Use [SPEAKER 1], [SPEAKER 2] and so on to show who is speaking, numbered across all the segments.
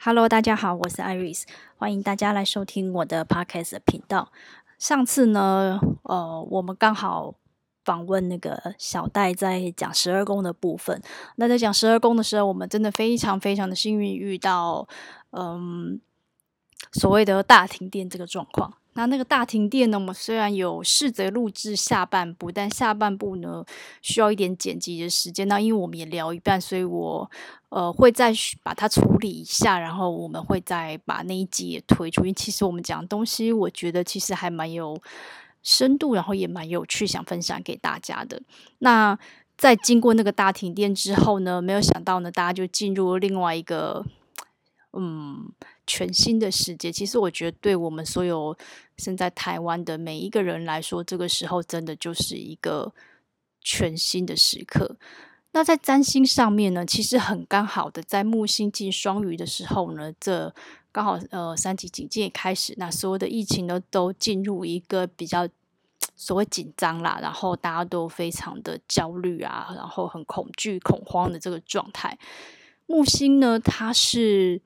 [SPEAKER 1] Hello，大家好，我是 Iris，欢迎大家来收听我的 Podcast 频道。上次呢，呃，我们刚好访问那个小戴在讲十二宫的部分。那在讲十二宫的时候，我们真的非常非常的幸运遇到，嗯，所谓的大停电这个状况。那那个大停电呢，我们虽然有试着录制下半部，但下半部呢需要一点剪辑的时间。那因为我们也聊一半，所以我呃会再把它处理一下，然后我们会再把那一集也推出。因为其实我们讲的东西，我觉得其实还蛮有深度，然后也蛮有趣，想分享给大家的。那在经过那个大停电之后呢，没有想到呢，大家就进入另外一个嗯。全新的世界，其实我觉得对我们所有身在台湾的每一个人来说，这个时候真的就是一个全新的时刻。那在占星上面呢，其实很刚好的，在木星进双鱼的时候呢，这刚好呃三级警戒开始，那所有的疫情呢都进入一个比较所谓紧张啦，然后大家都非常的焦虑啊，然后很恐惧、恐慌的这个状态。木星呢，它是。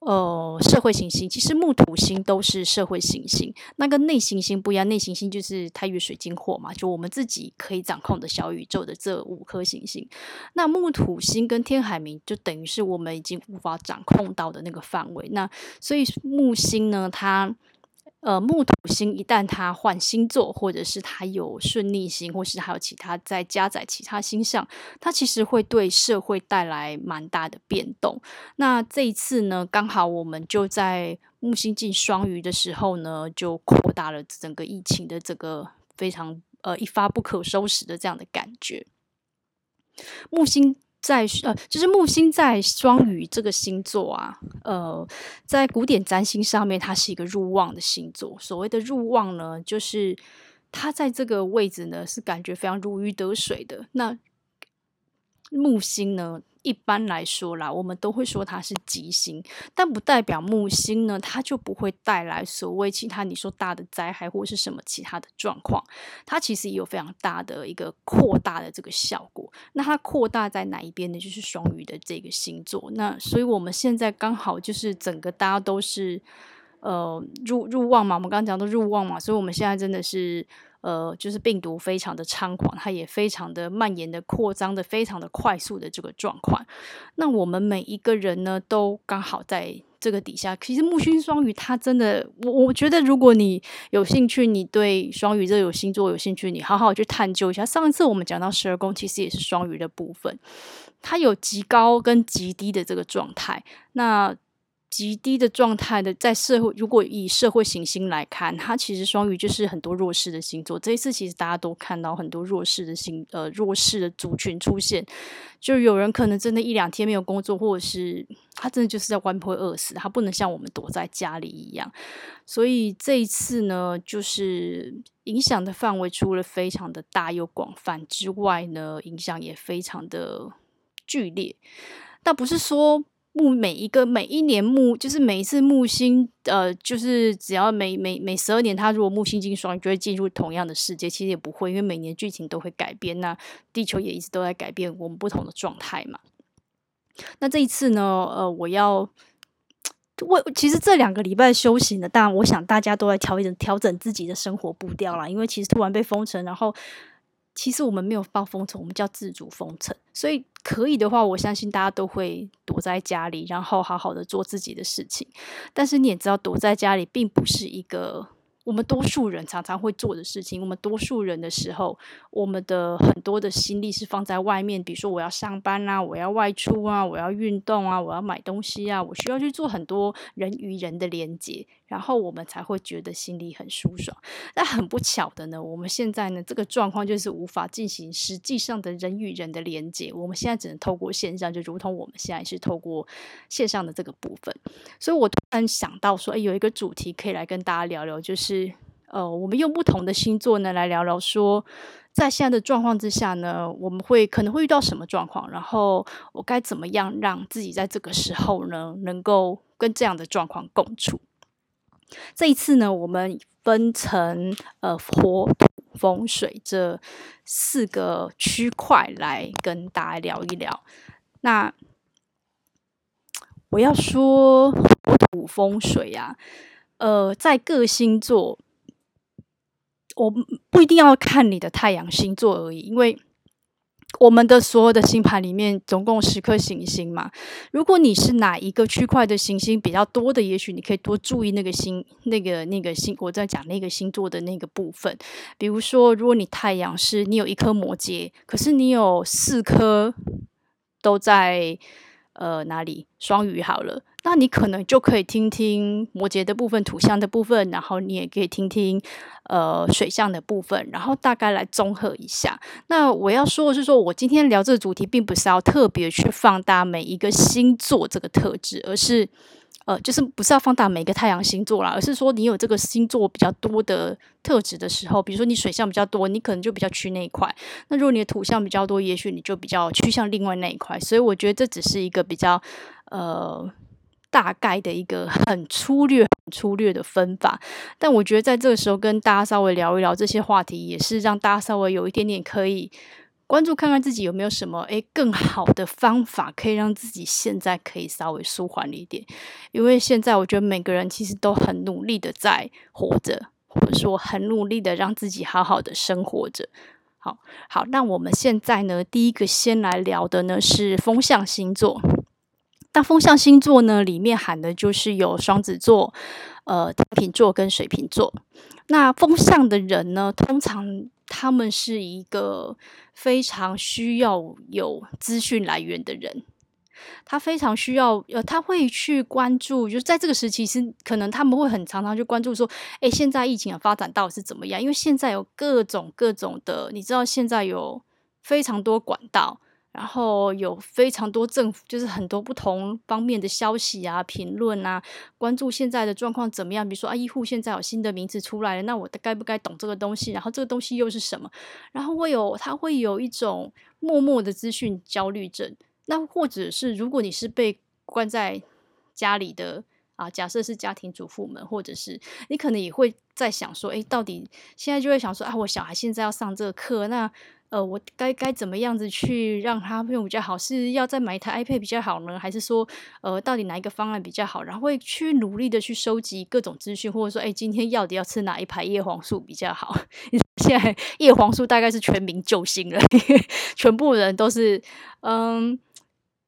[SPEAKER 1] 呃，社会行星其实木土星都是社会行星，那跟内行星不一样。内行星就是太阳水晶火嘛，就我们自己可以掌控的小宇宙的这五颗行星。那木土星跟天海冥就等于是我们已经无法掌控到的那个范围。那所以木星呢，它。呃，木土星一旦它换星座，或者是它有顺逆星，或是还有其他在加载其他星象，它其实会对社会带来蛮大的变动。那这一次呢，刚好我们就在木星进双鱼的时候呢，就扩大了整个疫情的这个非常呃一发不可收拾的这样的感觉。木星。在呃，就是木星在双鱼这个星座啊，呃，在古典占星上面，它是一个入旺的星座。所谓的入旺呢，就是它在这个位置呢，是感觉非常如鱼得水的。那木星呢？一般来说啦，我们都会说它是吉星，但不代表木星呢，它就不会带来所谓其他你说大的灾害或是什么其他的状况。它其实也有非常大的一个扩大的这个效果。那它扩大在哪一边呢？就是双鱼的这个星座。那所以我们现在刚好就是整个大家都是呃入入旺嘛，我们刚刚讲的入旺嘛，所以我们现在真的是。呃，就是病毒非常的猖狂，它也非常的蔓延的扩张的非常的快速的这个状况。那我们每一个人呢，都刚好在这个底下。其实木星双鱼，它真的，我我觉得如果你有兴趣，你对双鱼这个星座有兴趣，你好好去探究一下。上一次我们讲到十二宫，其实也是双鱼的部分，它有极高跟极低的这个状态。那极低的状态的，在社会，如果以社会行星来看，它其实双鱼就是很多弱势的星座。这一次其实大家都看到很多弱势的星，呃，弱势的族群出现，就有人可能真的一两天没有工作，或者是他真的就是在外面会饿死，他不能像我们躲在家里一样。所以这一次呢，就是影响的范围除了非常的大又广泛之外呢，影响也非常的剧烈。但不是说。木每一个每一年木就是每一次木星，呃，就是只要每每每十二年，它如果木星进双，就会进入同样的世界。其实也不会，因为每年剧情都会改变。那地球也一直都在改变，我们不同的状态嘛。那这一次呢，呃，我要我其实这两个礼拜修行的，当然我想大家都在调整调整自己的生活步调啦，因为其实突然被封城，然后。其实我们没有报封城，我们叫自主封城。所以可以的话，我相信大家都会躲在家里，然后好好的做自己的事情。但是你也知道，躲在家里并不是一个。我们多数人常常会做的事情，我们多数人的时候，我们的很多的心力是放在外面，比如说我要上班啊，我要外出啊，我要运动啊，我要买东西啊，我需要去做很多人与人的连接，然后我们才会觉得心里很舒爽。但很不巧的呢，我们现在呢，这个状况就是无法进行实际上的人与人的连接，我们现在只能透过线上，就如同我们现在是透过线上的这个部分。所以我突然想到说，哎，有一个主题可以来跟大家聊聊，就是。是呃，我们用不同的星座呢来聊聊说，在现在的状况之下呢，我们会可能会遇到什么状况，然后我该怎么样让自己在这个时候呢，能够跟这样的状况共处。这一次呢，我们分成呃火土风水这四个区块来跟大家聊一聊。那我要说火土风水啊，呃，在各星座，我不一定要看你的太阳星座而已，因为。我们的所有的星盘里面总共十颗行星嘛，如果你是哪一个区块的行星比较多的，也许你可以多注意那个星、那个那个星，我在讲那个星座的那个部分。比如说，如果你太阳是你有一颗摩羯，可是你有四颗都在。呃，哪里双鱼好了？那你可能就可以听听摩羯的部分、土象的部分，然后你也可以听听呃水象的部分，然后大概来综合一下。那我要说的是说，我今天聊这个主题，并不是要特别去放大每一个星座这个特质，而是。呃，就是不是要放大每个太阳星座啦，而是说你有这个星座比较多的特质的时候，比如说你水象比较多，你可能就比较趋那一块；那如果你的土象比较多，也许你就比较趋向另外那一块。所以我觉得这只是一个比较呃大概的一个很粗略、很粗略的分法。但我觉得在这个时候跟大家稍微聊一聊这些话题，也是让大家稍微有一点点可以。关注看看自己有没有什么诶更好的方法，可以让自己现在可以稍微舒缓一点。因为现在我觉得每个人其实都很努力的在活着，或者说很努力的让自己好好的生活着。好好，那我们现在呢，第一个先来聊的呢是风象星座。那风象星座呢里面含的就是有双子座、呃天秤座跟水瓶座。那风象的人呢，通常他们是一个非常需要有资讯来源的人，他非常需要呃，他会去关注，就在这个时期，其实可能他们会很常常去关注说，哎，现在疫情的发展到底是怎么样？因为现在有各种各种的，你知道，现在有非常多管道。然后有非常多政府，就是很多不同方面的消息啊、评论啊，关注现在的状况怎么样？比如说啊，医护现在有新的名字出来了，那我该不该懂这个东西？然后这个东西又是什么？然后会有，他会有一种默默的资讯焦虑症。那或者是如果你是被关在家里的啊，假设是家庭主妇们，或者是你可能也会在想说，诶，到底现在就会想说啊，我小孩现在要上这个课，那。呃，我该该怎么样子去让他用比较好？是要再买一台 iPad 比较好呢，还是说，呃，到底哪一个方案比较好？然后会去努力的去收集各种资讯，或者说，哎，今天到底要吃哪一排叶黄素比较好？现在叶黄素大概是全民救星了，全部人都是，嗯，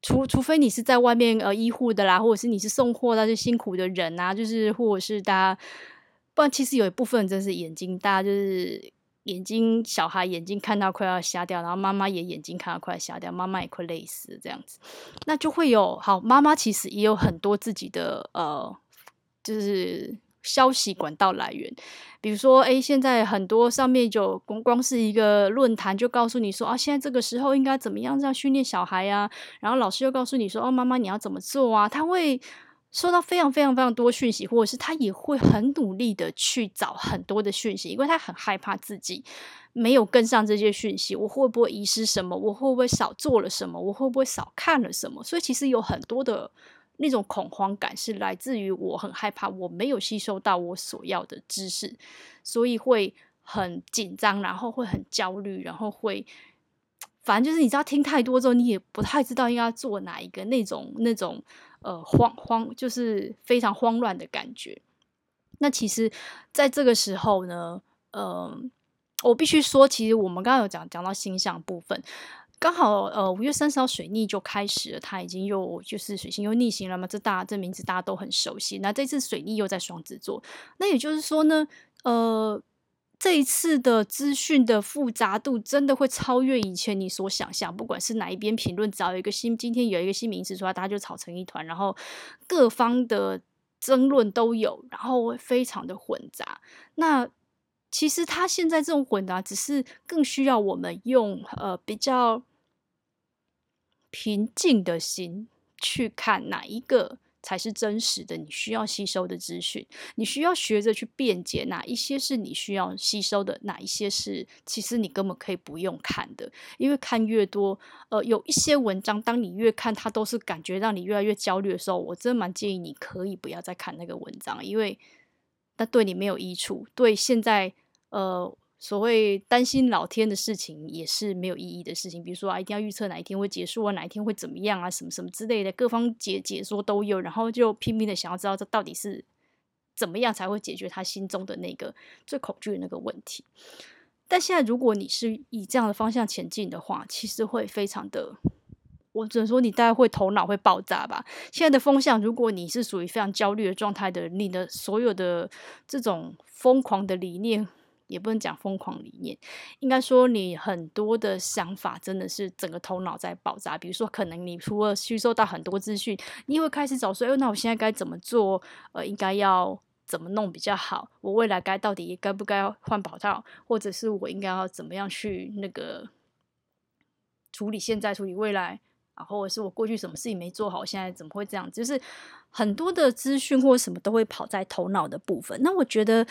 [SPEAKER 1] 除除非你是在外面呃医护的啦，或者是你是送货那些辛苦的人啊，就是或者是大家，不然其实有一部分真是眼睛大家，就是。眼睛，小孩眼睛看到快要瞎掉，然后妈妈也眼睛看到快要瞎掉，妈妈也快累死这样子，那就会有好妈妈其实也有很多自己的呃，就是消息管道来源，比如说诶，现在很多上面就光光是一个论坛就告诉你说啊，现在这个时候应该怎么样这样训练小孩啊，然后老师又告诉你说哦，妈妈你要怎么做啊，他会。收到非常非常非常多讯息，或者是他也会很努力的去找很多的讯息，因为他很害怕自己没有跟上这些讯息，我会不会遗失什么？我会不会少做了什么？我会不会少看了什么？所以其实有很多的那种恐慌感是来自于我很害怕我没有吸收到我所要的知识，所以会很紧张，然后会很焦虑，然后会反正就是你知道听太多之后，你也不太知道应该做哪一个那种那种。呃，慌慌就是非常慌乱的感觉。那其实，在这个时候呢，呃，我必须说，其实我们刚刚有讲讲到星象部分，刚好呃五月三十号水逆就开始了，它已经又就是水星又逆行了嘛，这大这名字大家都很熟悉。那这次水逆又在双子座，那也就是说呢，呃。这一次的资讯的复杂度真的会超越以前你所想象，不管是哪一边评论，只要有一个新，今天有一个新名词出来，大家就吵成一团，然后各方的争论都有，然后会非常的混杂。那其实他现在这种混杂，只是更需要我们用呃比较平静的心去看哪一个。才是真实的，你需要吸收的资讯，你需要学着去辩解哪一些是你需要吸收的，哪一些是其实你根本可以不用看的。因为看越多，呃，有一些文章，当你越看它都是感觉让你越来越焦虑的时候，我真的蛮建议你可以不要再看那个文章，因为那对你没有益处。对现在，呃，所谓担心老天的事情也是没有意义的事情，比如说啊，一定要预测哪一天会结束啊，哪一天会怎么样啊，什么什么之类的，各方解解说都有，然后就拼命的想要知道这到底是怎么样才会解决他心中的那个最恐惧的那个问题。但现在如果你是以这样的方向前进的话，其实会非常的，我只能说你大概会头脑会爆炸吧。现在的风向，如果你是属于非常焦虑的状态的，你的所有的这种疯狂的理念。也不能讲疯狂理念，应该说你很多的想法真的是整个头脑在爆炸。比如说，可能你除了吸收到很多资讯，你会开始找说，哎，那我现在该怎么做？呃，应该要怎么弄比较好？我未来该到底该不该换跑道，或者是我应该要怎么样去那个处理现在、处理未来？然后，或者是我过去什么事情没做好，现在怎么会这样？就是很多的资讯或者什么都会跑在头脑的部分。那我觉得。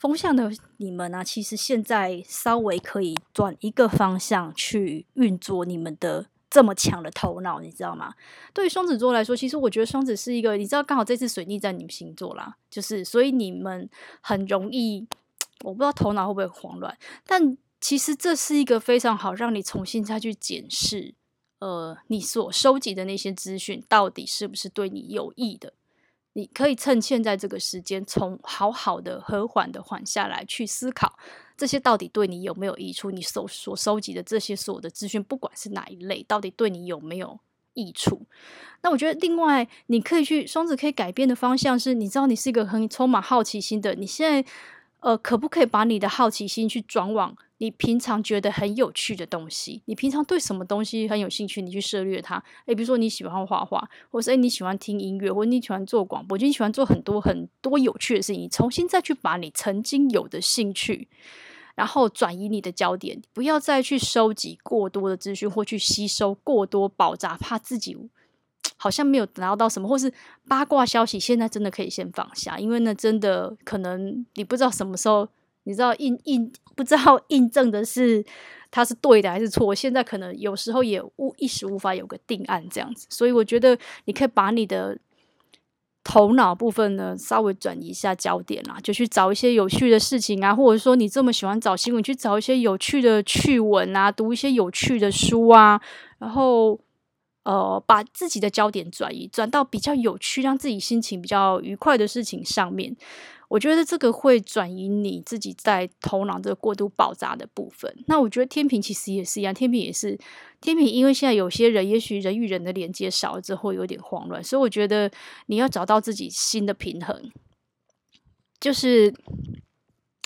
[SPEAKER 1] 风向的你们呢、啊，其实现在稍微可以转一个方向去运作你们的这么强的头脑，你知道吗？对于双子座来说，其实我觉得双子是一个，你知道，刚好这次水逆在你们星座啦，就是所以你们很容易，我不知道头脑会不会慌乱，但其实这是一个非常好让你重新再去检视，呃，你所收集的那些资讯到底是不是对你有益的。你可以趁现在这个时间，从好好的、和缓的缓下来，去思考这些到底对你有没有益处。你所所收集的这些所有的资讯，不管是哪一类，到底对你有没有益处？那我觉得，另外你可以去双子可以改变的方向是，你知道你是一个很充满好奇心的，你现在呃，可不可以把你的好奇心去转往？你平常觉得很有趣的东西，你平常对什么东西很有兴趣，你去涉猎它。诶，比如说你喜欢画画，或是诶你喜欢听音乐，或者你喜欢做广播，就你喜欢做很多很多有趣的事情。你重新再去把你曾经有的兴趣，然后转移你的焦点，不要再去收集过多的资讯，或去吸收过多爆炸，怕自己 好像没有拿到什么，或是八卦消息。现在真的可以先放下，因为呢，真的可能你不知道什么时候。你知道印印不知道印证的是它是对的还是错？我现在可能有时候也无一时无法有个定案这样子，所以我觉得你可以把你的头脑部分呢稍微转移一下焦点啦，就去找一些有趣的事情啊，或者说你这么喜欢找新闻，去找一些有趣的趣闻啊，读一些有趣的书啊，然后呃把自己的焦点转移转到比较有趣、让自己心情比较愉快的事情上面。我觉得这个会转移你自己在头脑这个过度爆炸的部分。那我觉得天平其实也是一样，天平也是天平，因为现在有些人也许人与人的连接少了之后有点慌乱，所以我觉得你要找到自己新的平衡，就是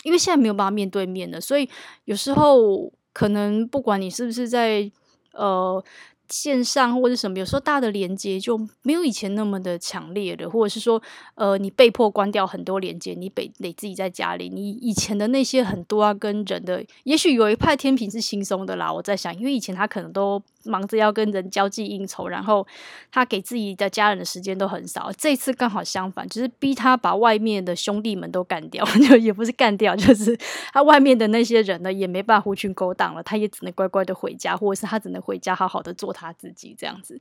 [SPEAKER 1] 因为现在没有办法面对面了，所以有时候可能不管你是不是在呃。线上或者什么，有时候大的连接就没有以前那么的强烈了，或者是说，呃，你被迫关掉很多连接，你得得自己在家里，你以前的那些很多啊，跟人的，也许有一派天平是轻松的啦。我在想，因为以前他可能都忙着要跟人交际应酬，然后他给自己的家人的时间都很少。这次刚好相反，就是逼他把外面的兄弟们都干掉，就也不是干掉，就是他外面的那些人呢，也没办法狐群狗党了，他也只能乖乖的回家，或者是他只能回家好好的做他自己这样子，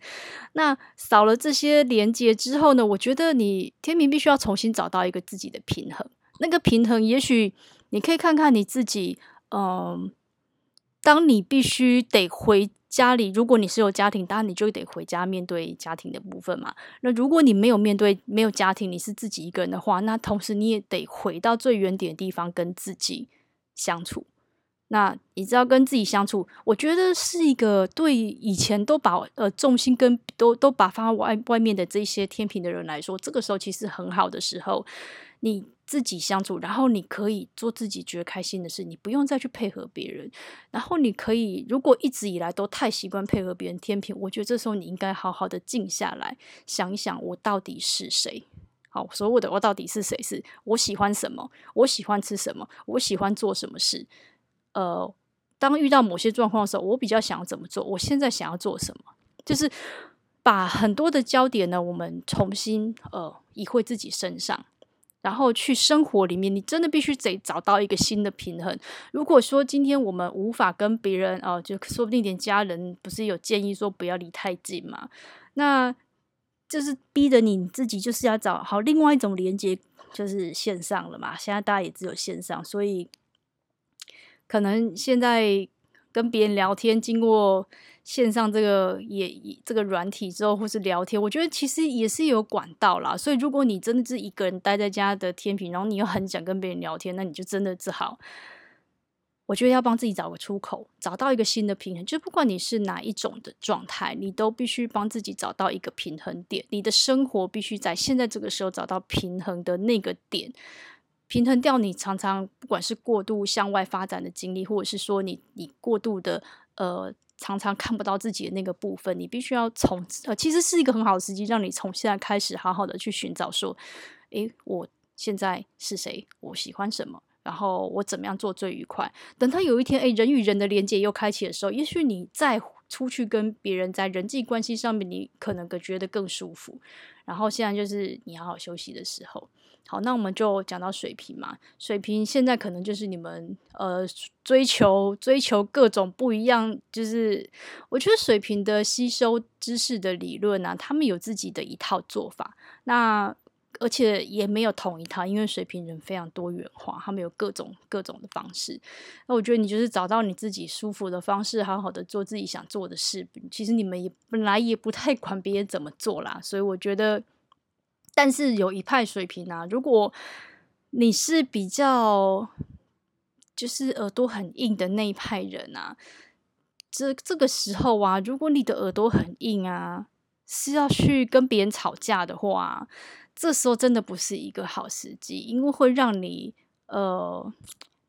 [SPEAKER 1] 那少了这些连接之后呢？我觉得你天明必须要重新找到一个自己的平衡。那个平衡，也许你可以看看你自己。嗯，当你必须得回家里，如果你是有家庭，当然你就得回家面对家庭的部分嘛。那如果你没有面对，没有家庭，你是自己一个人的话，那同时你也得回到最原点的地方，跟自己相处。那你知道跟自己相处，我觉得是一个对以前都把呃重心跟都都把放在外外面的这些天平的人来说，这个时候其实很好的时候，你自己相处，然后你可以做自己觉得开心的事，你不用再去配合别人。然后你可以，如果一直以来都太习惯配合别人，天秤，我觉得这时候你应该好好的静下来，想一想我到底是谁。好，所谓的我到底是谁？是我喜欢什么？我喜欢吃什么？我喜欢做什么事？呃，当遇到某些状况的时候，我比较想要怎么做？我现在想要做什么？就是把很多的焦点呢，我们重新呃移回自己身上，然后去生活里面，你真的必须得找到一个新的平衡。如果说今天我们无法跟别人哦、就说不定连家人不是有建议说不要离太近嘛？那就是逼着你自己就是要找好另外一种连接，就是线上了嘛。现在大家也只有线上，所以。可能现在跟别人聊天，经过线上这个也这个软体之后，或是聊天，我觉得其实也是有管道啦。所以如果你真的是一个人待在家的天平，然后你又很想跟别人聊天，那你就真的只好。我觉得要帮自己找个出口，找到一个新的平衡。就不管你是哪一种的状态，你都必须帮自己找到一个平衡点。你的生活必须在现在这个时候找到平衡的那个点，平衡掉你常常不管是过度向外发展的经历，或者是说你你过度的呃常常看不到自己的那个部分，你必须要从呃其实是一个很好的时机，让你从现在开始好好的去寻找说，诶，我现在是谁？我喜欢什么？然后我怎么样做最愉快？等他有一天，诶，人与人的连接又开启的时候，也许你再出去跟别人在人际关系上面，你可能觉得更舒服。然后现在就是你好好休息的时候。好，那我们就讲到水瓶嘛。水瓶现在可能就是你们呃追求追求各种不一样，就是我觉得水瓶的吸收知识的理论啊，他们有自己的一套做法。那而且也没有统一套，因为水瓶人非常多元化，他们有各种各种的方式。那我觉得你就是找到你自己舒服的方式，好好的做自己想做的事。其实你们也本来也不太管别人怎么做啦，所以我觉得，但是有一派水平啊，如果你是比较就是耳朵很硬的那一派人啊，这这个时候啊，如果你的耳朵很硬啊，是要去跟别人吵架的话。这时候真的不是一个好时机，因为会让你呃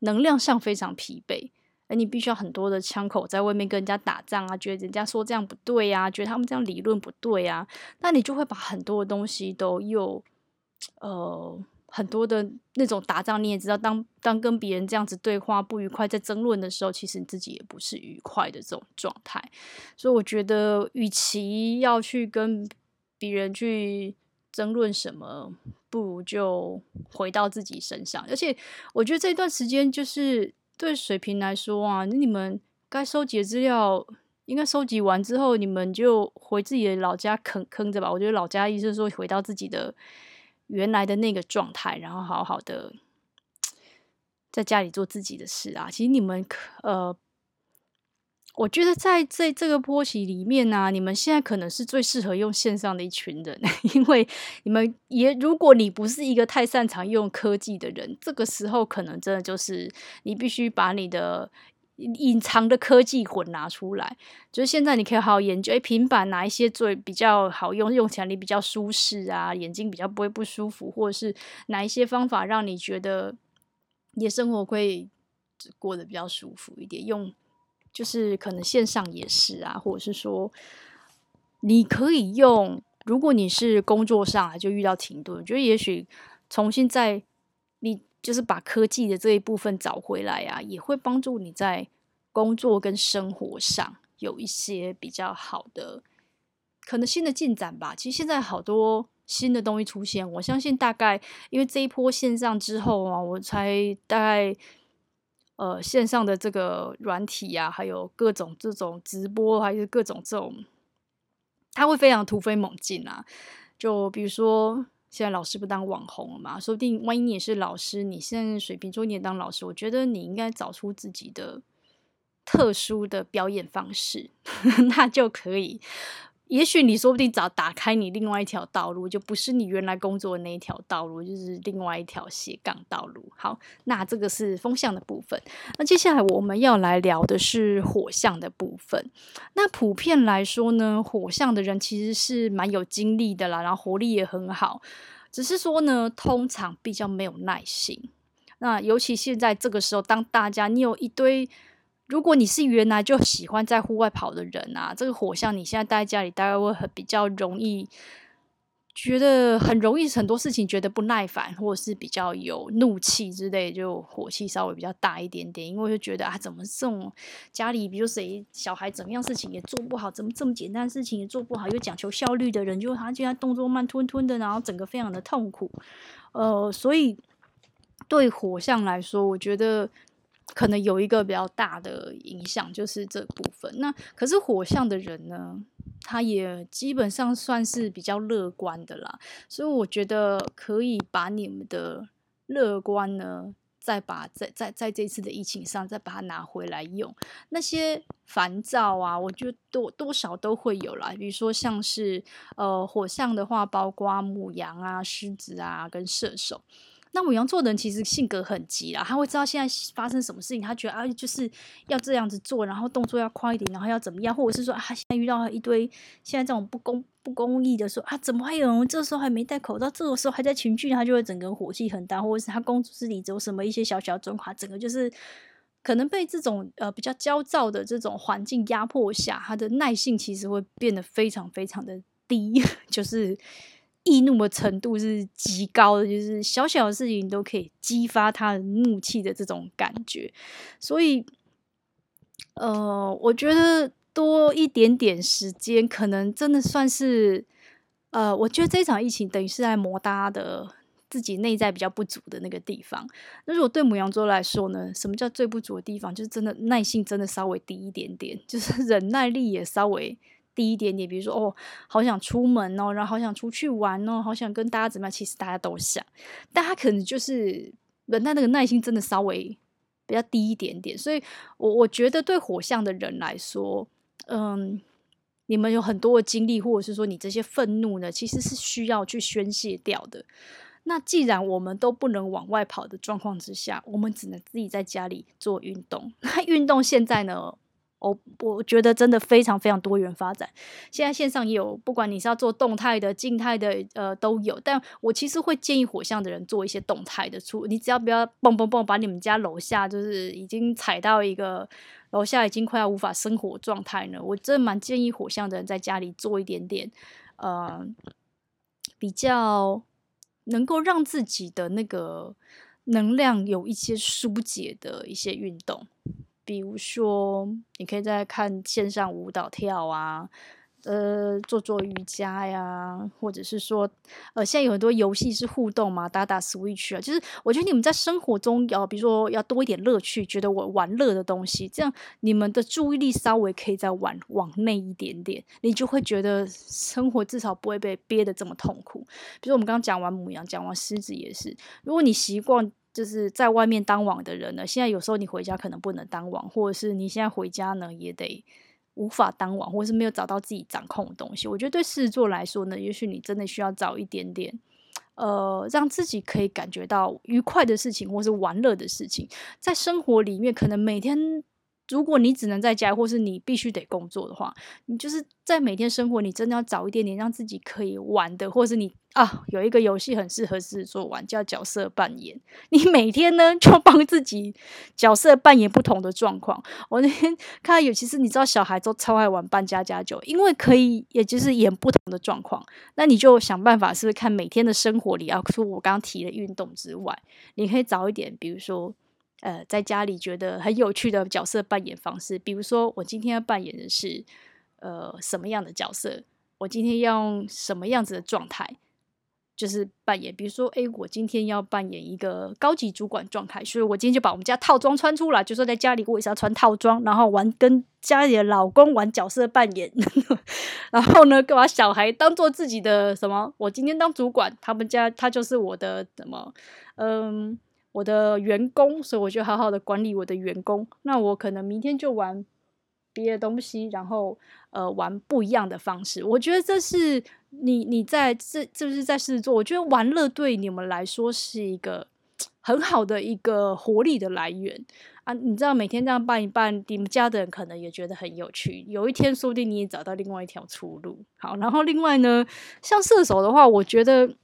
[SPEAKER 1] 能量上非常疲惫，而你必须要很多的枪口在外面跟人家打仗啊，觉得人家说这样不对、啊，觉得他们这样理论不对、啊，那你就会把很多的东西都又呃很多的那种打仗，你也知道，当当跟别人这样子对话不愉快，在争论的时候，其实你自己也不是愉快的这种状态，所以我觉得，与其要去跟别人去。争论什么，不如就回到自己身上。而且，我觉得这段时间就是对水瓶来说啊，你们该收集的资料应该收集完之后，你们就回自己的老家啃坑着吧。我觉得老家意思是说，回到自己的原来的那个状态，然后好好的 在家里做自己的事啊。其实你们呃。我觉得在这这个波期里面呢、啊，你们现在可能是最适合用线上的一群人，因为你们也，如果你不是一个太擅长用科技的人，这个时候可能真的就是你必须把你的隐藏的科技魂拿出来。就是现在你可以好好研究，诶，平板哪一些最比较好用，用起来你比较舒适啊，眼睛比较不会不舒服，或者是哪一些方法让你觉得你的生活会过得比较舒服一点，用。就是可能线上也是啊，或者是说，你可以用。如果你是工作上啊，就遇到停顿，我觉得也许重新再你就是把科技的这一部分找回来啊，也会帮助你在工作跟生活上有一些比较好的可能新的进展吧。其实现在好多新的东西出现，我相信大概因为这一波线上之后啊，我才大概。呃，线上的这个软体、啊，还有各种这种直播，还是各种这种，它会非常突飞猛进啊！就比如说，现在老师不当网红了嘛，说不定万一你也是老师，你现在水平中你也当老师，我觉得你应该找出自己的特殊的表演方式，那就可以。也许你说不定早打开你另外一条道路，就不是你原来工作的那一条道路，就是另外一条斜杠道路。好，那这个是风向的部分。那接下来我们要来聊的是火象的部分。那普遍来说呢，火象的人其实是蛮有精力的啦，然后活力也很好，只是说呢，通常比较没有耐心。那尤其现在这个时候，当大家你有一堆。如果你是原来就喜欢在户外跑的人啊，这个火象你现在待在家里，大概会很比较容易，觉得很容易很多事情觉得不耐烦，或者是比较有怒气之类，就火气稍微比较大一点点，因为就觉得啊，怎么这种家里，比如谁小孩怎么样事情也做不好，怎么这么简单的事情也做不好，又讲求效率的人，就他现在动作慢吞吞的，然后整个非常的痛苦，呃，所以对火象来说，我觉得。可能有一个比较大的影响，就是这部分。那可是火象的人呢，他也基本上算是比较乐观的啦。所以我觉得可以把你们的乐观呢，再把在在在这次的疫情上再把它拿回来用。那些烦躁啊，我觉得多多少都会有啦。比如说像是呃火象的话，包括牡羊啊、狮子啊跟射手。那牡羊座的人其实性格很急啦，他会知道现在发生什么事情，他觉得啊就是要这样子做，然后动作要快一点，然后要怎么样，或者是说啊现在遇到一堆现在这种不公不公义的说啊，怎么还有人这时候还没戴口罩，这个时候还在群聚，他就会整个火气很大，或者是他工作室里只有什么一些小小状况，整个就是可能被这种呃比较焦躁的这种环境压迫下，他的耐性其实会变得非常非常的低，就是。易怒的程度是极高的，就是小小的事情都可以激发他的怒气的这种感觉，所以，呃，我觉得多一点点时间，可能真的算是，呃，我觉得这场疫情等于是在磨大的自己内在比较不足的那个地方。那如果对母羊座来说呢，什么叫最不足的地方？就是真的耐性真的稍微低一点点，就是忍耐力也稍微。低一点点，比如说哦，好想出门哦，然后好想出去玩哦，好想跟大家怎么样？其实大家都想，但他可能就是人的那个耐心真的稍微比较低一点点。所以我我觉得对火象的人来说，嗯，你们有很多的经历，或者是说你这些愤怒呢，其实是需要去宣泄掉的。那既然我们都不能往外跑的状况之下，我们只能自己在家里做运动。那运动现在呢？我我觉得真的非常非常多元发展。现在线上也有，不管你是要做动态的、静态的，呃，都有。但我其实会建议火象的人做一些动态的出，你只要不要蹦蹦蹦，把你们家楼下就是已经踩到一个楼下已经快要无法生活状态呢。我真的蛮建议火象的人在家里做一点点，呃，比较能够让自己的那个能量有一些疏解的一些运动。比如说，你可以在看线上舞蹈跳啊，呃，做做瑜伽呀，或者是说，呃，现在有很多游戏是互动嘛，打打 Switch 啊，就是我觉得你们在生活中要，比如说要多一点乐趣，觉得我玩乐的东西，这样你们的注意力稍微可以再往往内一点点，你就会觉得生活至少不会被憋得这么痛苦。比如我们刚刚讲完母羊，讲完狮子也是，如果你习惯。就是在外面当网的人呢，现在有时候你回家可能不能当网，或者是你现在回家呢也得无法当网，或是没有找到自己掌控的东西。我觉得对狮子座来说呢，也许你真的需要找一点点，呃，让自己可以感觉到愉快的事情，或是玩乐的事情，在生活里面可能每天。如果你只能在家，或是你必须得工作的话，你就是在每天生活，你真的要找一点点让自己可以玩的，或是你啊，有一个游戏很适合狮子座玩，叫角色扮演。你每天呢就帮自己角色扮演不同的状况。我那天看到有，其实你知道小孩都超爱玩扮家家酒，因为可以，也就是演不同的状况。那你就想办法，是不是看每天的生活里啊，除我刚刚提的运动之外，你可以找一点，比如说。呃，在家里觉得很有趣的角色扮演方式，比如说我今天要扮演的是呃什么样的角色？我今天要用什么样子的状态，就是扮演。比如说，诶，我今天要扮演一个高级主管状态，所以我今天就把我们家套装穿出来，就说在家里我也是要穿套装，然后玩跟家里的老公玩角色扮演，然后呢，把小孩当做自己的什么？我今天当主管，他们家他就是我的什么？嗯。我的员工，所以我就好好的管理我的员工。那我可能明天就玩别的东西，然后呃玩不一样的方式。我觉得这是你你在这就是在狮子座。我觉得玩乐对你们来说是一个很好的一个活力的来源啊！你知道每天这样办一办，你们家的人可能也觉得很有趣。有一天说不定你也找到另外一条出路。好，然后另外呢，像射手的话，我觉得。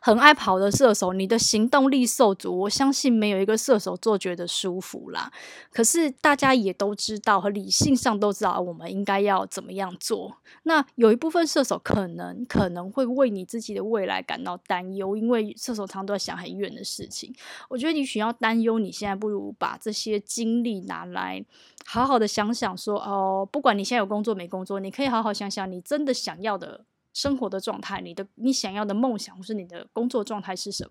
[SPEAKER 1] 很爱跑的射手，你的行动力受阻，我相信没有一个射手座觉得舒服啦。可是大家也都知道，和理性上都知道，我们应该要怎么样做。那有一部分射手可能可能会为你自己的未来感到担忧，因为射手常都在想很远的事情。我觉得你需要担忧，你现在不如把这些精力拿来好好的想想，说哦，不管你现在有工作没工作，你可以好好想想，你真的想要的。生活的状态，你的你想要的梦想，或是你的工作状态是什么？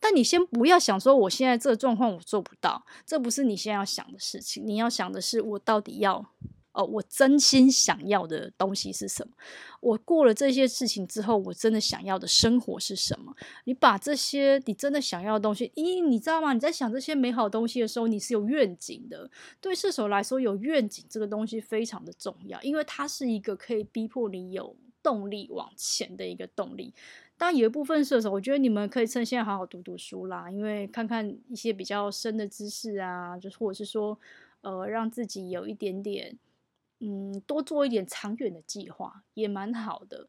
[SPEAKER 1] 但你先不要想说，我现在这个状况我做不到，这不是你现在要想的事情。你要想的是，我到底要哦，我真心想要的东西是什么？我过了这些事情之后，我真的想要的生活是什么？你把这些你真的想要的东西，咦，你知道吗？你在想这些美好东西的时候，你是有愿景的。对射手来说，有愿景这个东西非常的重要，因为它是一个可以逼迫你有动力往前的一个动力。当然，有一部分射手，我觉得你们可以趁现在好好读读书啦，因为看看一些比较深的知识啊，就是或者是说，呃，让自己有一点点。嗯，多做一点长远的计划也蛮好的。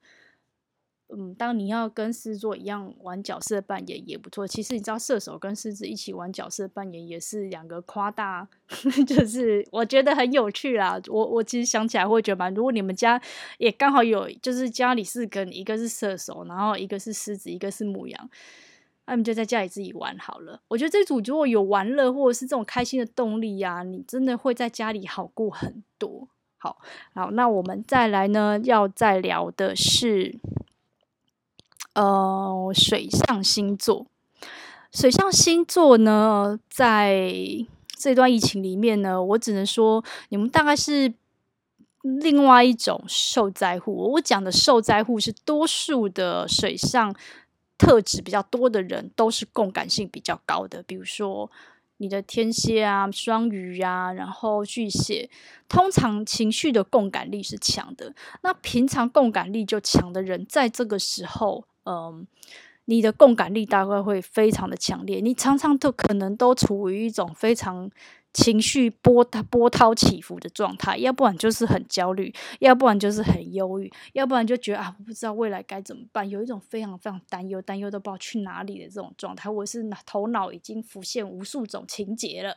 [SPEAKER 1] 嗯，当你要跟狮子座一样玩角色扮演也不错。其实你知道，射手跟狮子一起玩角色扮演也是两个夸大，就是我觉得很有趣啦。我我其实想起来会觉得蛮，如果你们家也刚好有，就是家里是跟一个是射手，然后一个是狮子，一个是母羊，那你就在家里自己玩好了。我觉得这组如果有玩乐或者是这种开心的动力呀，你真的会在家里好过很多。好，好，那我们再来呢，要再聊的是，呃，水象星座。水象星座呢，在这段疫情里面呢，我只能说，你们大概是另外一种受灾户。我讲的受灾户是多数的水象特质比较多的人，都是共感性比较高的，比如说。你的天蝎啊、双鱼啊，然后巨蟹，通常情绪的共感力是强的。那平常共感力就强的人，在这个时候，嗯，你的共感力大概会非常的强烈。你常常都可能都处于一种非常。情绪波涛波涛起伏的状态，要不然就是很焦虑，要不然就是很忧郁，要不然就觉得啊，我不知道未来该怎么办，有一种非常非常担忧，担忧都不知道去哪里的这种状态，或者是头脑已经浮现无数种情节了，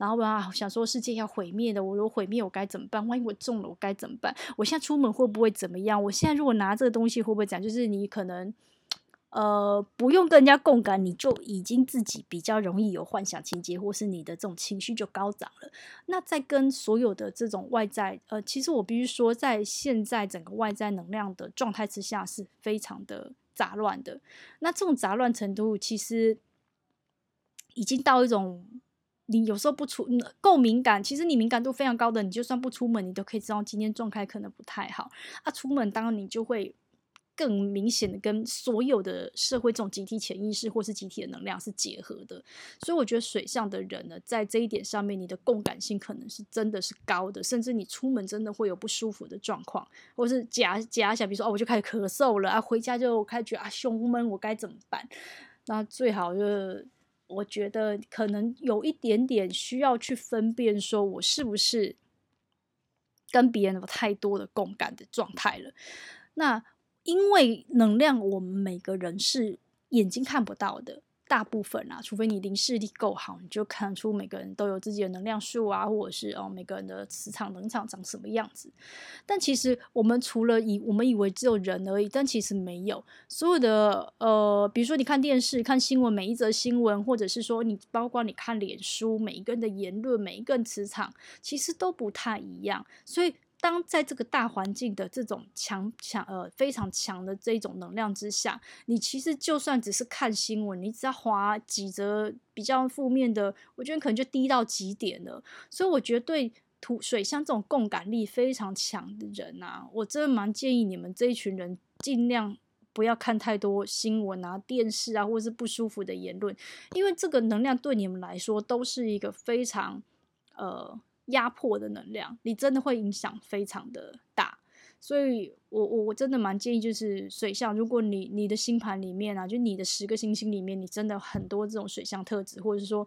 [SPEAKER 1] 然后吧，想说世界要毁灭的，我如果毁灭，我该怎么办？万一我中了，我该怎么办？我现在出门会不会怎么样？我现在如果拿这个东西会不会讲？就是你可能。呃，不用跟人家共感，你就已经自己比较容易有幻想情节，或是你的这种情绪就高涨了。那在跟所有的这种外在，呃，其实我必须说，在现在整个外在能量的状态之下，是非常的杂乱的。那这种杂乱程度，其实已经到一种，你有时候不出够敏感，其实你敏感度非常高的，你就算不出门，你都可以知道今天状态可能不太好。啊，出门当然你就会。更明显的跟所有的社会这种集体潜意识或是集体的能量是结合的，所以我觉得水象的人呢，在这一点上面，你的共感性可能是真的是高的，甚至你出门真的会有不舒服的状况，或是假假想，比如说哦，我就开始咳嗽了啊，回家就开始觉得啊胸闷，我该怎么办？那最好就是我觉得可能有一点点需要去分辨，说我是不是跟别人有太多的共感的状态了，那。因为能量，我们每个人是眼睛看不到的，大部分啊，除非你灵视力够好，你就看出每个人都有自己的能量数啊，或者是哦，每个人的磁场、能场长什么样子。但其实我们除了以我们以为只有人而已，但其实没有所有的呃，比如说你看电视、看新闻，每一则新闻，或者是说你包括你看脸书，每一个人的言论，每一个人磁场，其实都不太一样，所以。当在这个大环境的这种强强呃非常强的这一种能量之下，你其实就算只是看新闻，你只要滑几则比较负面的，我觉得可能就低到极点了。所以我觉得对土水像这种共感力非常强的人啊，我真的蛮建议你们这一群人尽量不要看太多新闻啊、电视啊，或者是不舒服的言论，因为这个能量对你们来说都是一个非常呃。压迫的能量，你真的会影响非常的大，所以我我我真的蛮建议，就是水象，如果你你的星盘里面啊，就你的十个星星里面，你真的很多这种水象特质，或者是说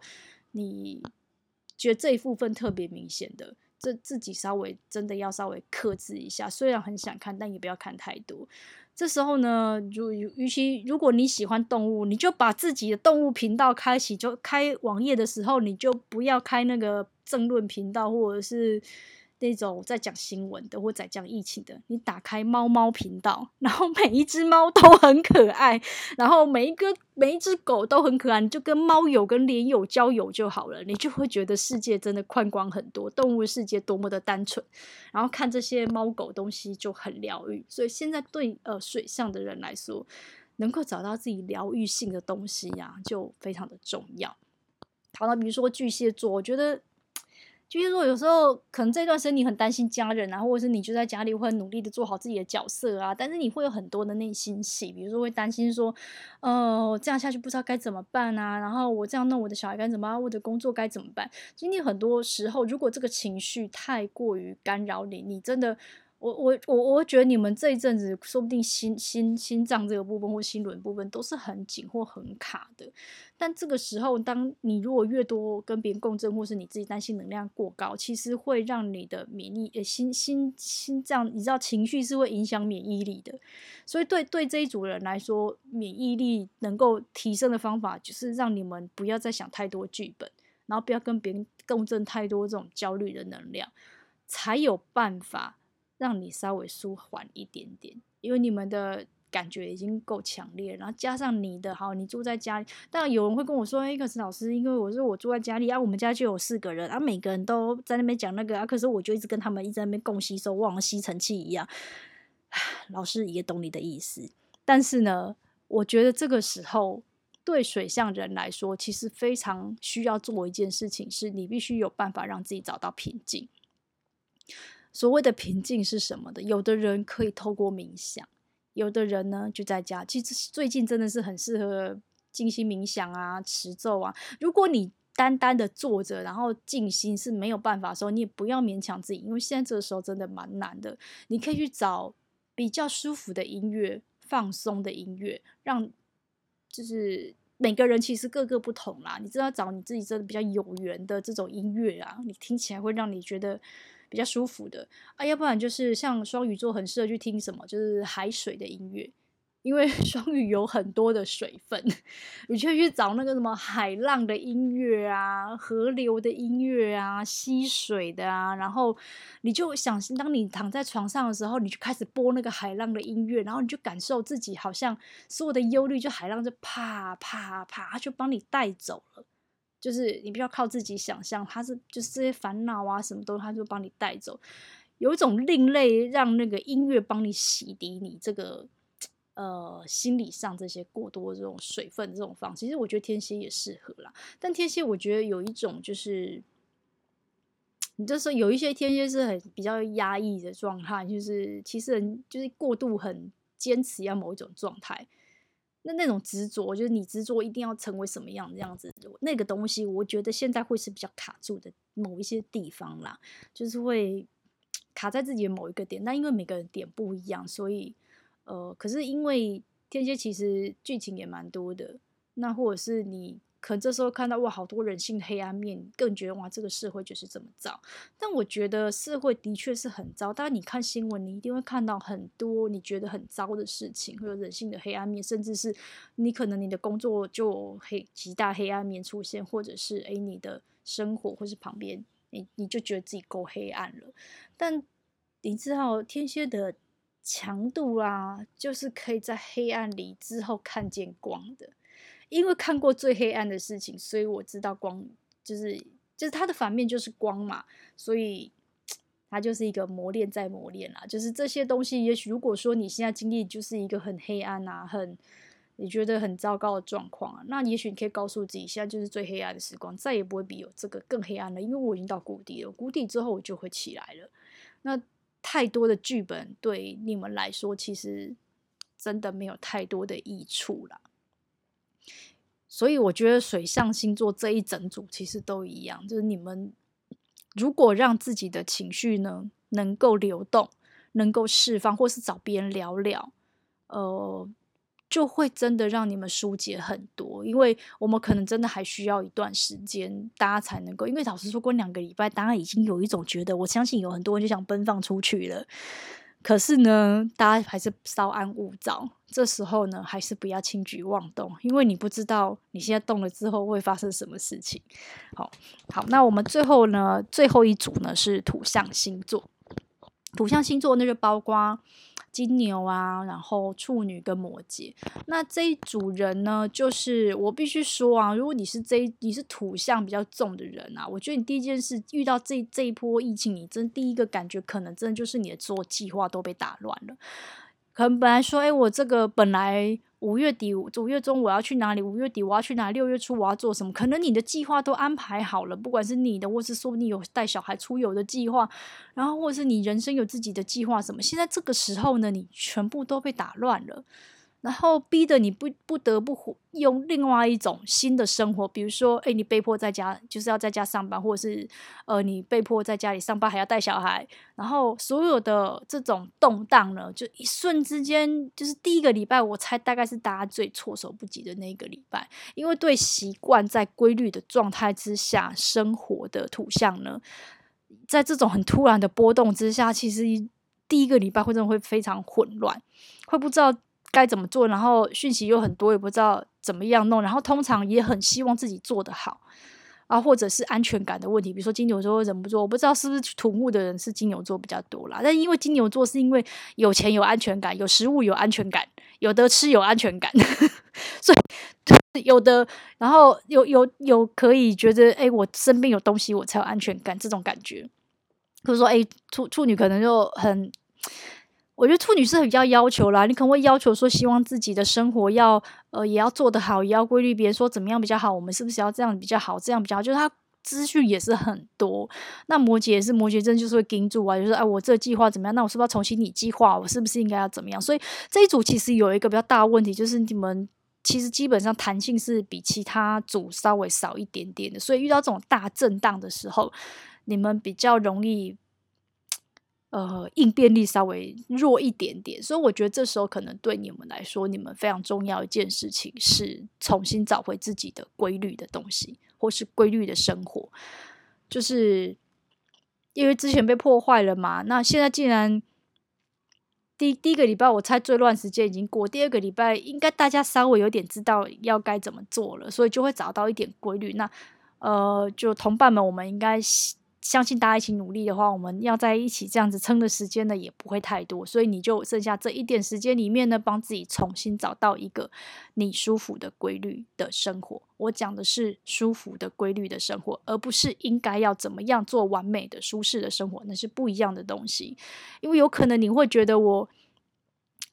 [SPEAKER 1] 你觉得这一部分特别明显的，这自己稍微真的要稍微克制一下，虽然很想看，但也不要看太多。这时候呢，如与其如果你喜欢动物，你就把自己的动物频道开启，就开网页的时候，你就不要开那个政论频道，或者是。那种在讲新闻的，或在讲疫情的，你打开猫猫频道，然后每一只猫都很可爱，然后每一个每一只狗都很可爱，你就跟猫友跟连友交友就好了，你就会觉得世界真的宽广很多，动物世界多么的单纯，然后看这些猫狗东西就很疗愈。所以现在对呃水象的人来说，能够找到自己疗愈性的东西呀、就非常的重要。好了，比如说巨蟹座，我觉得。就是说，有时候可能这段时间你很担心家人啊，或者是你就在家里会努力的做好自己的角色啊，但是你会有很多的内心戏，比如说会担心说，呃，这样下去不知道该怎么办啊，然后我这样弄我的小孩该怎么办，我的工作该怎么办？经历很多时候，如果这个情绪太过于干扰你，你真的。我我我我觉得你们这一阵子说不定心心心脏这个部分或心轮部分都是很紧或很卡的，但这个时候，当你如果越多跟别人共振，或是你自己担心能量过高，其实会让你的免疫呃心心心脏，你知道情绪是会影响免疫力的，所以对对这一组人来说，免疫力能够提升的方法就是让你们不要再想太多剧本，然后不要跟别人共振太多这种焦虑的能量，才有办法。让你稍微舒缓一点点，因为你们的感觉已经够强烈，然后加上你的好，你住在家里，当然有人会跟我说：“哎，可是老师，因为我说我住在家里啊，我们家就有四个人啊，每个人都在那边讲那个啊，可是我就一直跟他们一直在那边共吸收，忘了吸尘器一样。”老师也懂你的意思，但是呢，我觉得这个时候对水象人来说，其实非常需要做一件事情，是你必须有办法让自己找到平静。所谓的平静是什么的？有的人可以透过冥想，有的人呢就在家。其实最近真的是很适合静心冥想啊、持咒啊。如果你单单的坐着，然后静心是没有办法的时候，你也不要勉强自己，因为现在这个时候真的蛮难的。你可以去找比较舒服的音乐、放松的音乐，让就是每个人其实各个不同啦。你知道找你自己真的比较有缘的这种音乐啊，你听起来会让你觉得。比较舒服的啊，要不然就是像双鱼座很适合去听什么，就是海水的音乐，因为 双鱼有很多的水分，你就去找那个什么海浪的音乐啊，河流的音乐啊，溪水的啊，然后你就想，当你躺在床上的时候，你就开始播那个海浪的音乐，然后你就感受自己好像所有的忧虑，就海浪就啪啪啪，就帮你带走了。就是你必须要靠自己想象，他是就是这些烦恼啊，什么都他就帮你带走。有一种另类，让那个音乐帮你洗涤你这个呃心理上这些过多这种水分这种方。其实我觉得天蝎也适合啦，但天蝎我觉得有一种就是，你就说有一些天蝎是很比较压抑的状态，就是其实人就是过度很坚持要某一种状态。那那种执着，就是你执着一定要成为什么样这样子，那个东西，我觉得现在会是比较卡住的某一些地方啦，就是会卡在自己的某一个点。但因为每个人点不一样，所以呃，可是因为天蝎其实剧情也蛮多的，那或者是你。可能这时候看到哇，好多人性的黑暗面，更觉得哇，这个社会就是这么糟。但我觉得社会的确是很糟。当然，你看新闻，你一定会看到很多你觉得很糟的事情，会有人性的黑暗面，甚至是你可能你的工作就黑极大黑暗面出现，或者是诶，你的生活或是旁边，你你就觉得自己够黑暗了。但你知道天蝎的强度啊，就是可以在黑暗里之后看见光的。因为看过最黑暗的事情，所以我知道光就是就是它的反面就是光嘛，所以它就是一个磨练再磨练啦。就是这些东西，也许如果说你现在经历就是一个很黑暗啊，很你觉得很糟糕的状况啊，那也许你可以告诉自己，现在就是最黑暗的时光，再也不会比有这个更黑暗了，因为我已经到谷底了，谷底之后我就会起来了。那太多的剧本对你们来说，其实真的没有太多的益处啦。所以我觉得水象星座这一整组其实都一样，就是你们如果让自己的情绪呢能够流动，能够释放，或是找别人聊聊，呃，就会真的让你们疏解很多。因为我们可能真的还需要一段时间，大家才能够。因为老实说，过两个礼拜，大家已经有一种觉得，我相信有很多人就想奔放出去了。可是呢，大家还是稍安勿躁。这时候呢，还是不要轻举妄动，因为你不知道你现在动了之后会发生什么事情。好，好，那我们最后呢，最后一组呢是土象星座。土象星座那就包括。金牛啊，然后处女跟摩羯，那这一组人呢，就是我必须说啊，如果你是这你是土象比较重的人啊，我觉得你第一件事遇到这这一波疫情，你真第一个感觉可能真的就是你的做计划都被打乱了。可能本来说，哎，我这个本来五月底、五月中我要去哪里？五月底我要去哪？六月初我要做什么？可能你的计划都安排好了，不管是你的，或是说你有带小孩出游的计划，然后或者是你人生有自己的计划什么。现在这个时候呢，你全部都被打乱了。然后逼得你不不得不用另外一种新的生活，比如说，哎，你被迫在家就是要在家上班，或者是呃，你被迫在家里上班还要带小孩，然后所有的这种动荡呢，就一瞬之间，就是第一个礼拜，我猜大概是大家最措手不及的那个礼拜，因为对习惯在规律的状态之下生活的土象呢，在这种很突然的波动之下，其实第一个礼拜会真的会非常混乱，会不知道。该怎么做？然后讯息又很多，也不知道怎么样弄。然后通常也很希望自己做得好啊，或者是安全感的问题。比如说金牛座忍不住，我不知道是不是土木的人是金牛座比较多啦。但因为金牛座是因为有钱有安全感，有食物有安全感，有得吃有安全感，所以有的，然后有有有可以觉得，哎，我身边有东西我才有安全感这种感觉。比如说，哎，处处女可能就很。我觉得处女是比较要求啦，你可能会要求说，希望自己的生活要呃也要做得好，也要规律。别人说怎么样比较好，我们是不是要这样比较好？这样比较好，就是他资讯也是很多。那摩羯也是摩羯，真就是会盯住啊，就是哎，我这计划怎么样？那我是不是要重新拟计划？我是不是应该要怎么样？所以这一组其实有一个比较大的问题，就是你们其实基本上弹性是比其他组稍微少一点点的，所以遇到这种大震荡的时候，你们比较容易。呃，应变力稍微弱一点点，所以我觉得这时候可能对你们来说，你们非常重要一件事情是重新找回自己的规律的东西，或是规律的生活。就是因为之前被破坏了嘛，那现在既然第第一个礼拜我猜最乱时间已经过，第二个礼拜应该大家稍微有点知道要该怎么做了，所以就会找到一点规律。那呃，就同伴们，我们应该。相信大家一起努力的话，我们要在一起这样子撑的时间呢，也不会太多，所以你就剩下这一点时间里面呢，帮自己重新找到一个你舒服的规律的生活。我讲的是舒服的规律的生活，而不是应该要怎么样做完美的舒适的生活，那是不一样的东西。因为有可能你会觉得我。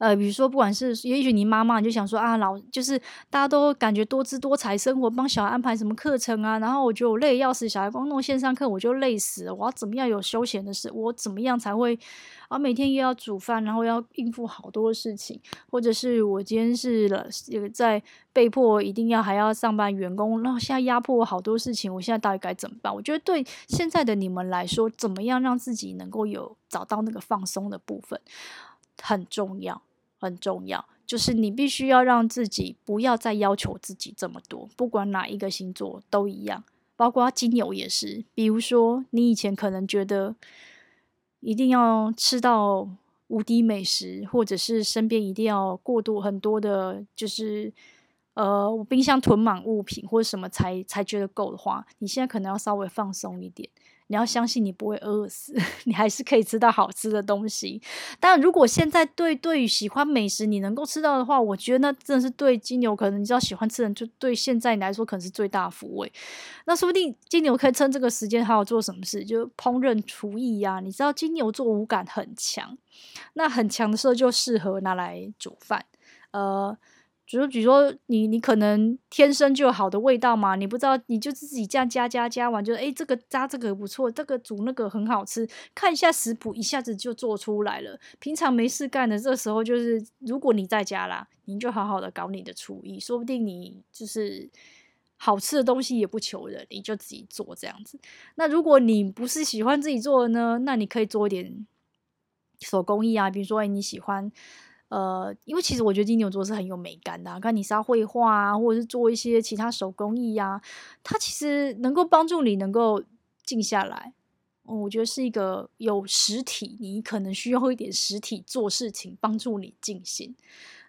[SPEAKER 1] 呃，比如说，不管是也许你妈妈你就想说啊，老就是大家都感觉多姿多彩生活，帮小孩安排什么课程啊，然后我觉得我累要死，小孩光弄线上课我就累死了，我要怎么样有休闲的事？我怎么样才会啊？每天又要煮饭，然后要应付好多事情，或者是我今天是了，有在被迫一定要还要上班，员工，然后现在压迫我好多事情，我现在到底该怎么办？我觉得对现在的你们来说，怎么样让自己能够有找到那个放松的部分很重要。很重要，就是你必须要让自己不要再要求自己这么多，不管哪一个星座都一样，包括金牛也是。比如说，你以前可能觉得一定要吃到无敌美食，或者是身边一定要过度很多的，就是呃，我冰箱囤满物品或者什么才才觉得够的话，你现在可能要稍微放松一点。你要相信你不会饿死，你还是可以吃到好吃的东西。但，如果现在对对于喜欢美食你能够吃到的话，我觉得那真的是对金牛可能你知道喜欢吃的人，就对现在你来说可能是最大的抚慰。那说不定金牛可以趁这个时间好好做什么事，就烹饪厨艺呀。你知道金牛座五感很强，那很强的时候就适合拿来煮饭，呃。比如，比如说你，你可能天生就有好的味道嘛，你不知道，你就自己这样加加加完，就诶，这个加这个不错，这个煮那个很好吃，看一下食谱，一下子就做出来了。平常没事干的这时候，就是如果你在家啦，你就好好的搞你的厨艺，说不定你就是好吃的东西也不求人，你就自己做这样子。那如果你不是喜欢自己做的呢，那你可以做一点手工艺啊，比如说诶，你喜欢。呃，因为其实我觉得金牛座是很有美感的啊，看你是要绘画啊，或者是做一些其他手工艺呀，它其实能够帮助你能够静下来。嗯，我觉得是一个有实体，你可能需要一点实体做事情帮助你静心。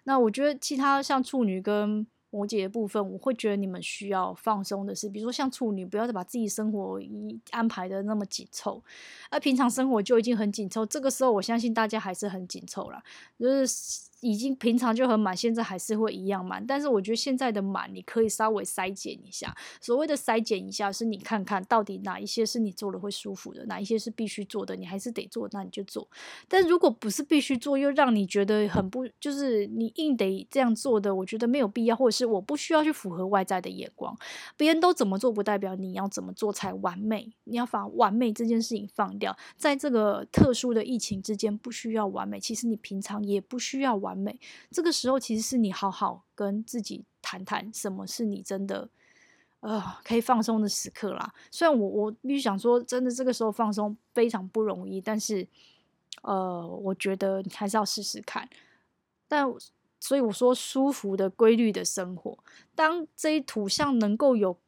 [SPEAKER 1] 那我觉得其他像处女跟摩羯的部分，我会觉得你们需要放松的是，比如说像处女，不要再把自己生活一安排的那么紧凑，而平常生活就已经很紧凑，这个时候我相信大家还是很紧凑啦，就是已经平常就很满，现在还是会一样满。但是我觉得现在的满，你可以稍微筛减一下。所谓的筛减一下，是你看看到底哪一些是你做了会舒服的，哪一些是必须做的，你还是得做，那你就做。但如果不是必须做，又让你觉得很不，就是你硬得这样做的，我觉得没有必要，或者是我不需要去符合外在的眼光。别人都怎么做，不代表你要怎么做才完美。你要把完美这件事情放掉，在这个特殊的疫情之间，不需要完美。其实你平常也不需要完。完美，这个时候其实是你好好跟自己谈谈，什么是你真的呃可以放松的时刻啦。虽然我我必须想说，真的这个时候放松非常不容易，但是呃，我觉得你还是要试试看。但所以我说，舒服的、规律的生活，当这一土像能够有。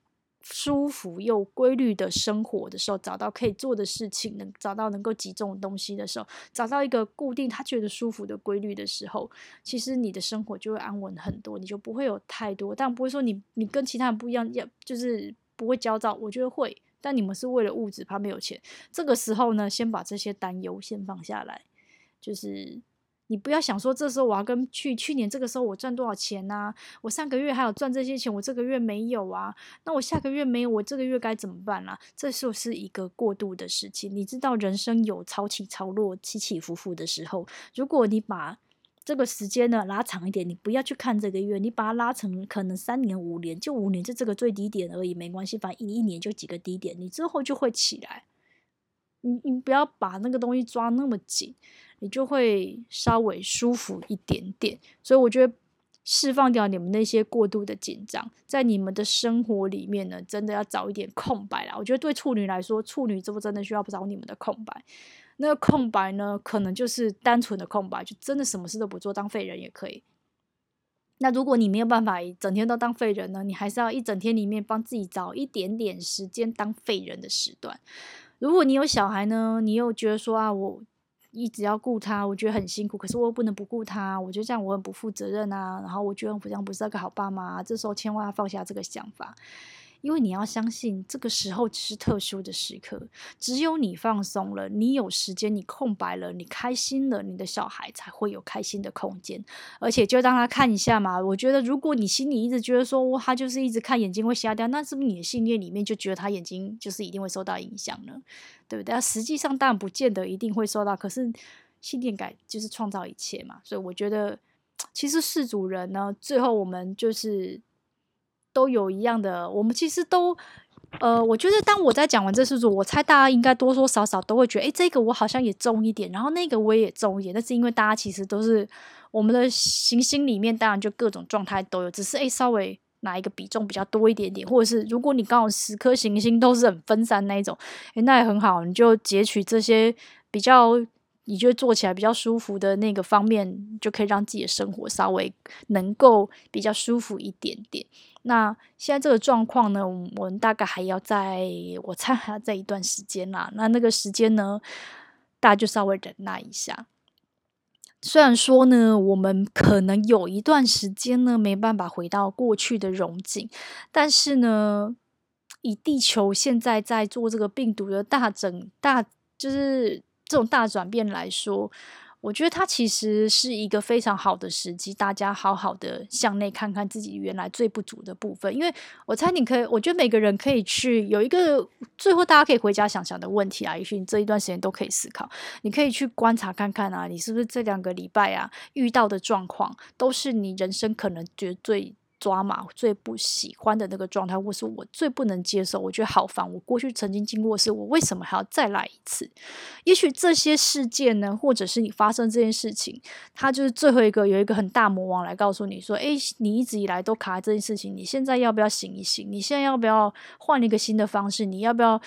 [SPEAKER 1] 舒服又规律的生活的时候，找到可以做的事情，能找到能够集中的东西的时候，找到一个固定他觉得舒服的规律的时候，其实你的生活就会安稳很多，你就不会有太多，但不会说你你跟其他人不一样，要就是不会焦躁。我觉得会，但你们是为了物质，怕没有钱。这个时候呢，先把这些担忧先放下来，就是。你不要想说，这时候我要跟去去年这个时候我赚多少钱啊？我上个月还有赚这些钱，我这个月没有啊？那我下个月没有，我这个月该怎么办啊？这时候是一个过渡的事情。你知道人生有潮起潮落、起起伏伏的时候。如果你把这个时间呢拉长一点，你不要去看这个月，你把它拉成可能三年、五年，就五年就这个最低点而已，没关系，反正一一年就几个低点，你之后就会起来。你你不要把那个东西抓那么紧。你就会稍微舒服一点点，所以我觉得释放掉你们那些过度的紧张，在你们的生活里面呢，真的要找一点空白啦。我觉得对处女来说，处女座真的需要找你们的空白。那个空白呢，可能就是单纯的空白，就真的什么事都不做，当废人也可以。那如果你没有办法整天都当废人呢，你还是要一整天里面帮自己找一点点时间当废人的时段。如果你有小孩呢，你又觉得说啊，我。一直要顾他，我觉得很辛苦。可是我又不能不顾他，我觉得这样我很不负责任啊。然后我觉得我这样不是个好爸妈。这时候千万要放下这个想法。因为你要相信，这个时候只是特殊的时刻，只有你放松了，你有时间，你空白了，你开心了，你的小孩才会有开心的空间。而且就让他看一下嘛。我觉得，如果你心里一直觉得说，他就是一直看眼睛会瞎掉，那是不是你的信念里面就觉得他眼睛就是一定会受到影响呢？对不对？实际上当然不见得一定会受到，可是信念感就是创造一切嘛。所以我觉得，其实事主人呢，最后我们就是。都有一样的，我们其实都，呃，我觉得当我在讲完这四组，我猜大家应该多多少少都会觉得，诶，这个我好像也重一点，然后那个我也重一点，那是因为大家其实都是我们的行星里面，当然就各种状态都有，只是诶，稍微哪一个比重比较多一点点，或者是如果你刚好十颗行星都是很分散那一种，诶，那也很好，你就截取这些比较。你觉得做起来比较舒服的那个方面，就可以让自己的生活稍微能够比较舒服一点点。那现在这个状况呢，我们大概还要在，我猜还要再一段时间啦。那那个时间呢，大家就稍微忍耐一下。虽然说呢，我们可能有一段时间呢没办法回到过去的荣景，但是呢，以地球现在在做这个病毒的大整大，就是。这种大转变来说，我觉得它其实是一个非常好的时机，大家好好的向内看看自己原来最不足的部分。因为我猜你可以，我觉得每个人可以去有一个最后大家可以回家想想的问题啊，也许你这一段时间都可以思考。你可以去观察看看啊，你是不是这两个礼拜啊遇到的状况，都是你人生可能觉得最。抓马最不喜欢的那个状态，或是我最不能接受，我觉得好烦。我过去曾经经过是，我为什么还要再来一次？也许这些事件呢，或者是你发生这件事情，它就是最后一个有一个很大魔王来告诉你说：“诶，你一直以来都卡在这件事情，你现在要不要醒一醒？你现在要不要换一个新的方式？你要不要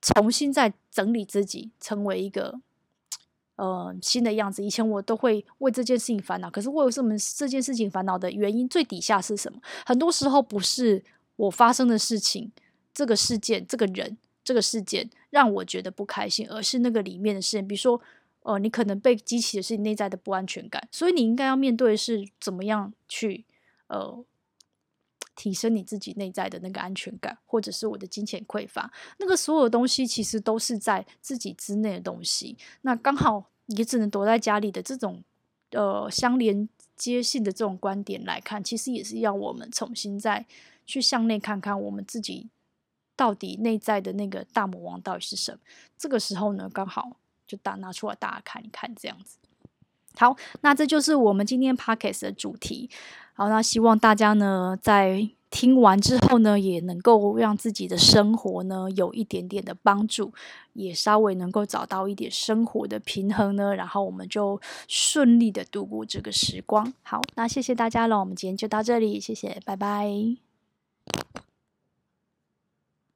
[SPEAKER 1] 重新再整理自己，成为一个？”呃，新的样子。以前我都会为这件事情烦恼，可是为什么这件事情烦恼的原因最底下是什么？很多时候不是我发生的事情，这个事件、这个人、这个事件让我觉得不开心，而是那个里面的事情。比如说，呃，你可能被激起的是你内在的不安全感，所以你应该要面对的是怎么样去呃。提升你自己内在的那个安全感，或者是我的金钱匮乏，那个所有的东西其实都是在自己之内的东西。那刚好也只能躲在家里的这种呃相连接性的这种观点来看，其实也是要我们重新再去向内看看我们自己到底内在的那个大魔王到底是什么。这个时候呢，刚好就打拿出来大家看一看，这样子。好，那这就是我们今天 podcast 的主题。好，那希望大家呢在。听完之后呢，也能够让自己的生活呢有一点点的帮助，也稍微能够找到一点生活的平衡呢，然后我们就顺利的度过这个时光。好，那谢谢大家了，我们今天就到这里，谢谢，拜拜。